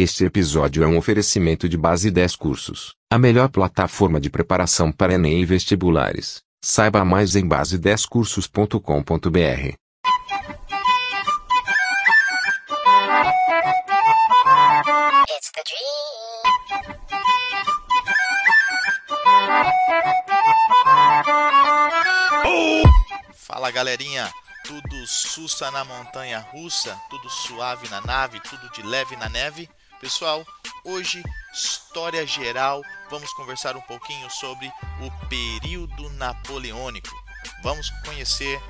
Este episódio é um oferecimento de Base 10 Cursos, a melhor plataforma de preparação para Enem e vestibulares. Saiba mais em base10cursos.com.br. It's the dream. Fala galerinha, tudo sussa na montanha russa, tudo suave na nave, tudo de leve na neve. Pessoal, hoje, história geral, vamos conversar um pouquinho sobre o período napoleônico. Vamos conhecer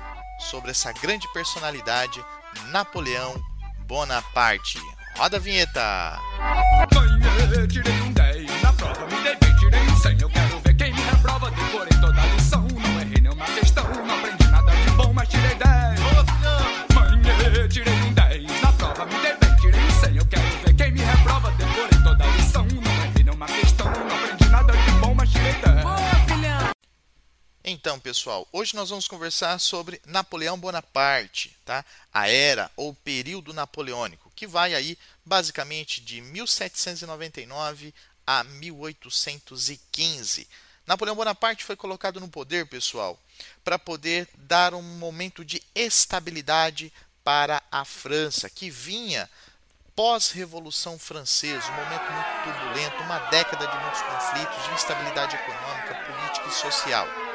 sobre essa grande personalidade, Napoleão Bonaparte. Roda a vinheta! Ganhei, tirei um 10 na prova, me dei bem, tirei um 100. Eu quero ver quem me reprova, decorei toda a lição. Então, pessoal, hoje nós vamos conversar sobre Napoleão Bonaparte, tá? A era ou período napoleônico, que vai aí basicamente de 1799 a 1815. Napoleão Bonaparte foi colocado no poder, pessoal, para poder dar um momento de estabilidade para a França, que vinha pós-revolução francesa, um momento muito turbulento, uma década de muitos conflitos, de instabilidade econômica, política e social.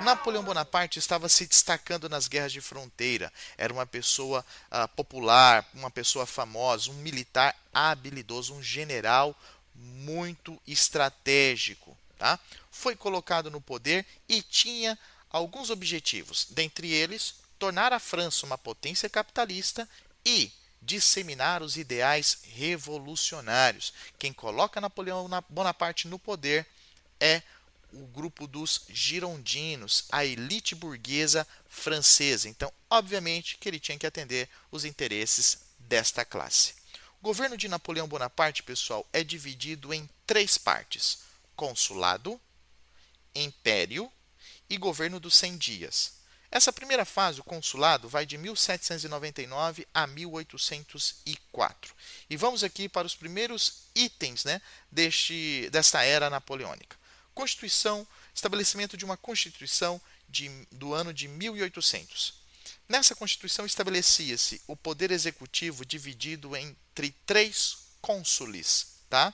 Napoleão Bonaparte estava se destacando nas guerras de fronteira. Era uma pessoa ah, popular, uma pessoa famosa, um militar habilidoso, um general muito estratégico. Tá? Foi colocado no poder e tinha alguns objetivos, dentre eles, tornar a França uma potência capitalista e disseminar os ideais revolucionários. Quem coloca Napoleão Bonaparte no poder é o grupo dos girondinos, a elite burguesa francesa. Então, obviamente que ele tinha que atender os interesses desta classe. O governo de Napoleão Bonaparte, pessoal, é dividido em três partes: consulado, império e governo dos 100 dias. Essa primeira fase, o consulado, vai de 1799 a 1804. E vamos aqui para os primeiros itens né, deste, desta era napoleônica. Constituição, estabelecimento de uma Constituição de, do ano de 1800. Nessa Constituição estabelecia-se o poder executivo dividido entre três cônsules, tá?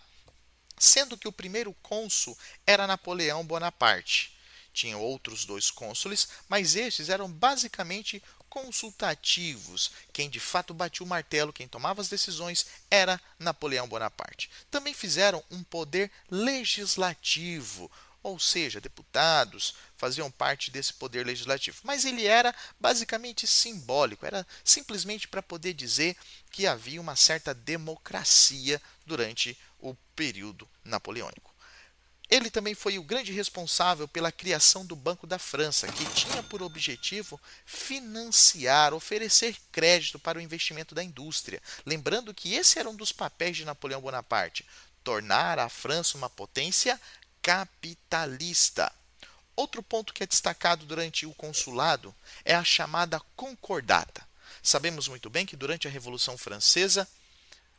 sendo que o primeiro cônsul era Napoleão Bonaparte. Tinha outros dois cônsules, mas estes eram basicamente consultativos. Quem de fato batia o martelo, quem tomava as decisões, era Napoleão Bonaparte. Também fizeram um poder legislativo, ou seja, deputados faziam parte desse poder legislativo. Mas ele era basicamente simbólico, era simplesmente para poder dizer que havia uma certa democracia durante o período napoleônico. Ele também foi o grande responsável pela criação do Banco da França, que tinha por objetivo financiar, oferecer crédito para o investimento da indústria. Lembrando que esse era um dos papéis de Napoleão Bonaparte: tornar a França uma potência capitalista. Outro ponto que é destacado durante o consulado é a chamada concordata. Sabemos muito bem que durante a Revolução Francesa,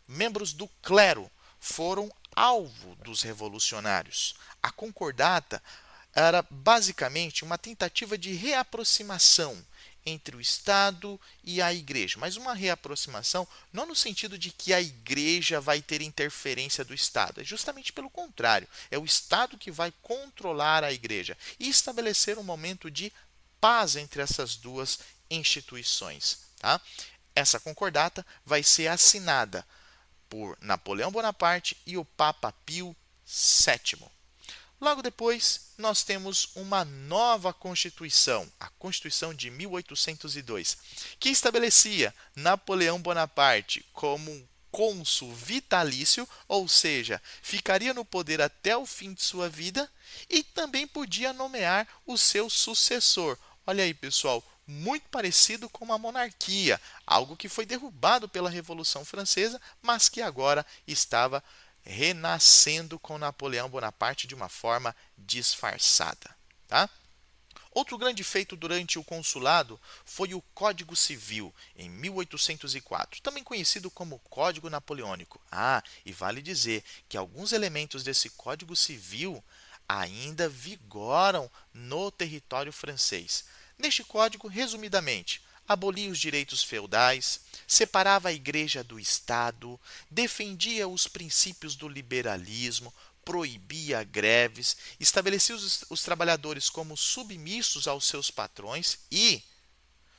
membros do clero foram alvo dos revolucionários. A concordata era basicamente uma tentativa de reaproximação entre o Estado e a Igreja, mas uma reaproximação não no sentido de que a Igreja vai ter interferência do Estado, é justamente pelo contrário, é o Estado que vai controlar a Igreja e estabelecer um momento de paz entre essas duas instituições. Tá? Essa concordata vai ser assinada por Napoleão Bonaparte e o Papa Pio VII. Logo depois, nós temos uma nova Constituição, a Constituição de 1802, que estabelecia Napoleão Bonaparte como um cônsul vitalício, ou seja, ficaria no poder até o fim de sua vida e também podia nomear o seu sucessor. Olha aí, pessoal, muito parecido com uma monarquia, algo que foi derrubado pela Revolução Francesa, mas que agora estava renascendo com Napoleão Bonaparte de uma forma disfarçada. Tá? Outro grande feito durante o consulado foi o Código Civil, em 1804, também conhecido como Código Napoleônico. Ah, e vale dizer que alguns elementos desse Código Civil ainda vigoram no território francês. Neste código, resumidamente, abolia os direitos feudais, separava a igreja do Estado, defendia os princípios do liberalismo, proibia greves, estabelecia os, os trabalhadores como submissos aos seus patrões e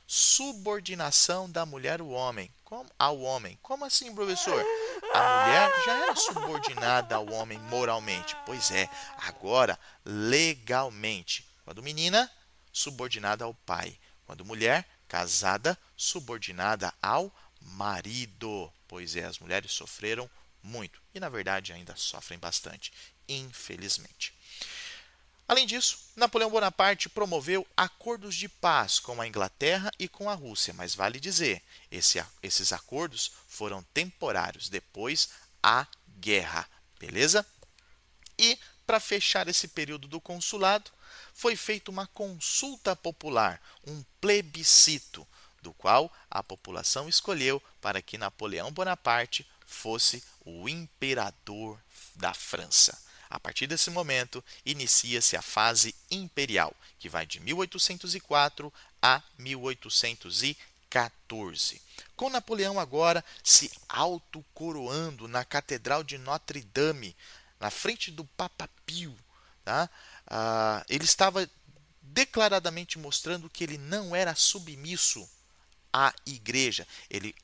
subordinação da mulher ao homem. Como, ao homem. Como assim, professor? A mulher já era subordinada ao homem moralmente. Pois é, agora legalmente. Quando menina, subordinada ao pai. Quando mulher, casada, subordinada ao marido. Pois é, as mulheres sofreram muito e, na verdade, ainda sofrem bastante, infelizmente. Além disso, Napoleão Bonaparte promoveu acordos de paz com a Inglaterra e com a Rússia, mas vale dizer, esse, esses acordos foram temporários, depois a guerra, beleza? E, para fechar esse período do consulado, foi feita uma consulta popular, um plebiscito, do qual a população escolheu para que Napoleão Bonaparte fosse o imperador da França. A partir desse momento, inicia-se a fase imperial, que vai de 1804 a 1814. Com Napoleão agora se autocoroando na Catedral de Notre-Dame, na frente do Papa Pio, tá? Ah, ele estava declaradamente mostrando que ele não era submisso a igreja. Ele,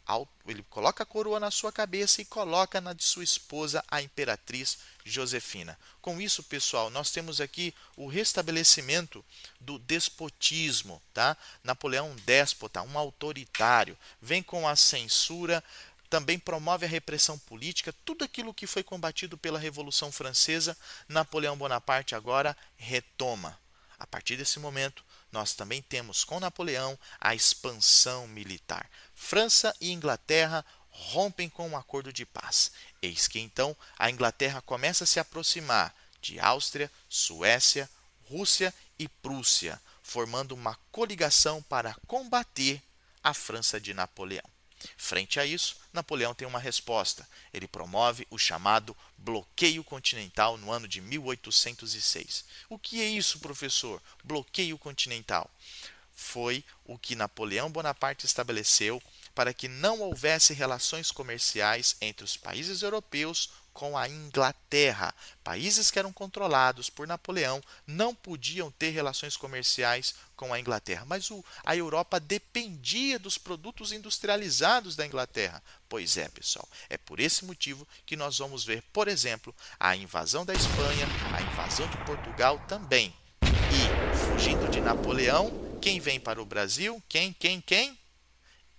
ele coloca a coroa na sua cabeça e coloca na de sua esposa, a imperatriz Josefina. Com isso, pessoal, nós temos aqui o restabelecimento do despotismo. Tá? Napoleão um déspota, um autoritário, vem com a censura, também promove a repressão política, tudo aquilo que foi combatido pela Revolução Francesa, Napoleão Bonaparte agora retoma. A partir desse momento, nós também temos com Napoleão a expansão militar. França e Inglaterra rompem com um acordo de paz. Eis que então a Inglaterra começa a se aproximar de Áustria, Suécia, Rússia e Prússia, formando uma coligação para combater a França de Napoleão. Frente a isso, Napoleão tem uma resposta. Ele promove o chamado bloqueio continental no ano de 1806. O que é isso, professor? Bloqueio continental. Foi o que Napoleão Bonaparte estabeleceu para que não houvesse relações comerciais entre os países europeus com a Inglaterra. Países que eram controlados por Napoleão não podiam ter relações comerciais com a Inglaterra, mas o, a Europa dependia dos produtos industrializados da Inglaterra. Pois é, pessoal, é por esse motivo que nós vamos ver, por exemplo, a invasão da Espanha, a invasão de Portugal também. E, fugindo de Napoleão, quem vem para o Brasil? Quem, quem, quem?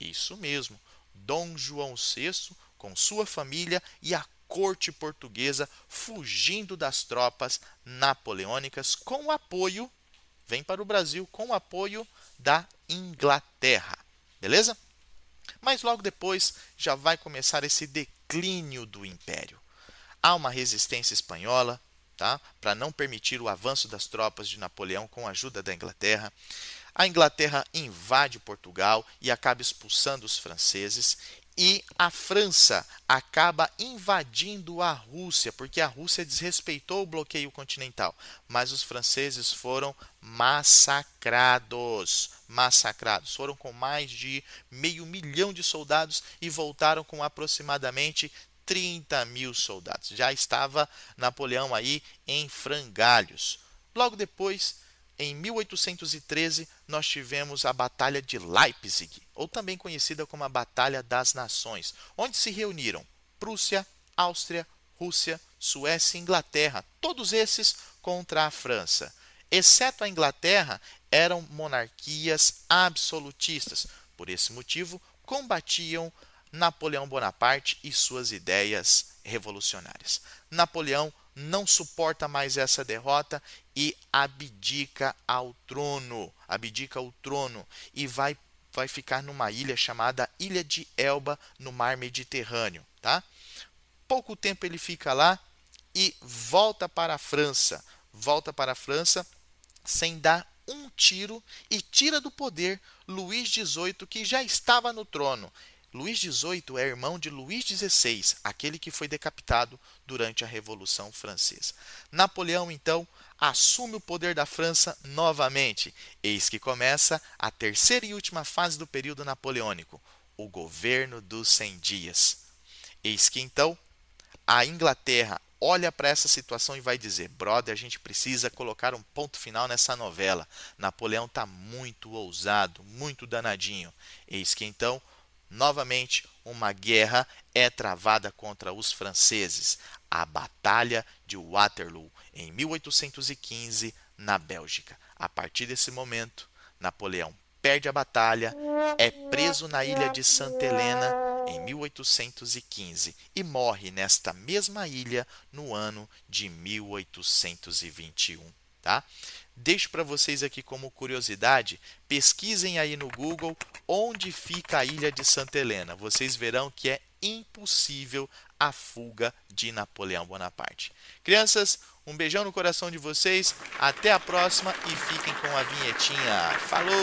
Isso mesmo, Dom João VI com sua família e a corte portuguesa fugindo das tropas napoleônicas com o apoio, vem para o Brasil com o apoio da Inglaterra. Beleza? Mas logo depois já vai começar esse declínio do império. Há uma resistência espanhola, tá? Para não permitir o avanço das tropas de Napoleão com a ajuda da Inglaterra. A Inglaterra invade Portugal e acaba expulsando os franceses e a França acaba invadindo a Rússia, porque a Rússia desrespeitou o bloqueio continental, mas os franceses foram massacrados. Massacrados. Foram com mais de meio milhão de soldados e voltaram com aproximadamente 30 mil soldados. Já estava Napoleão aí em frangalhos. Logo depois, em 1813, nós tivemos a Batalha de Leipzig, ou também conhecida como a Batalha das Nações, onde se reuniram Prússia, Áustria, Rússia, Suécia e Inglaterra, todos esses contra a França. Exceto a Inglaterra, eram monarquias absolutistas. Por esse motivo, combatiam Napoleão Bonaparte e suas ideias revolucionárias. Napoleão não suporta mais essa derrota e abdica ao trono, abdica o trono e vai vai ficar numa ilha chamada Ilha de Elba, no mar Mediterrâneo, tá? Pouco tempo ele fica lá e volta para a França, volta para a França sem dar um tiro e tira do poder Luís XVIII, que já estava no trono. Luís XVIII é irmão de Luís XVI, aquele que foi decapitado durante a Revolução Francesa. Napoleão, então, assume o poder da França novamente. Eis que começa a terceira e última fase do período napoleônico, o governo dos 100 dias. Eis que então a Inglaterra olha para essa situação e vai dizer: brother, a gente precisa colocar um ponto final nessa novela. Napoleão está muito ousado, muito danadinho. Eis que então, novamente, uma guerra é travada contra os franceses. A Batalha de Waterloo, em 1815, na Bélgica. A partir desse momento, Napoleão perde a batalha, é preso na ilha de Santa Helena em 1815 e morre nesta mesma ilha no ano de 1821, tá? Deixo para vocês aqui como curiosidade, pesquisem aí no Google onde fica a ilha de Santa Helena. Vocês verão que é impossível a fuga de Napoleão Bonaparte. Crianças, um beijão no coração de vocês, até a próxima e fiquem com a vinhetinha. Falou!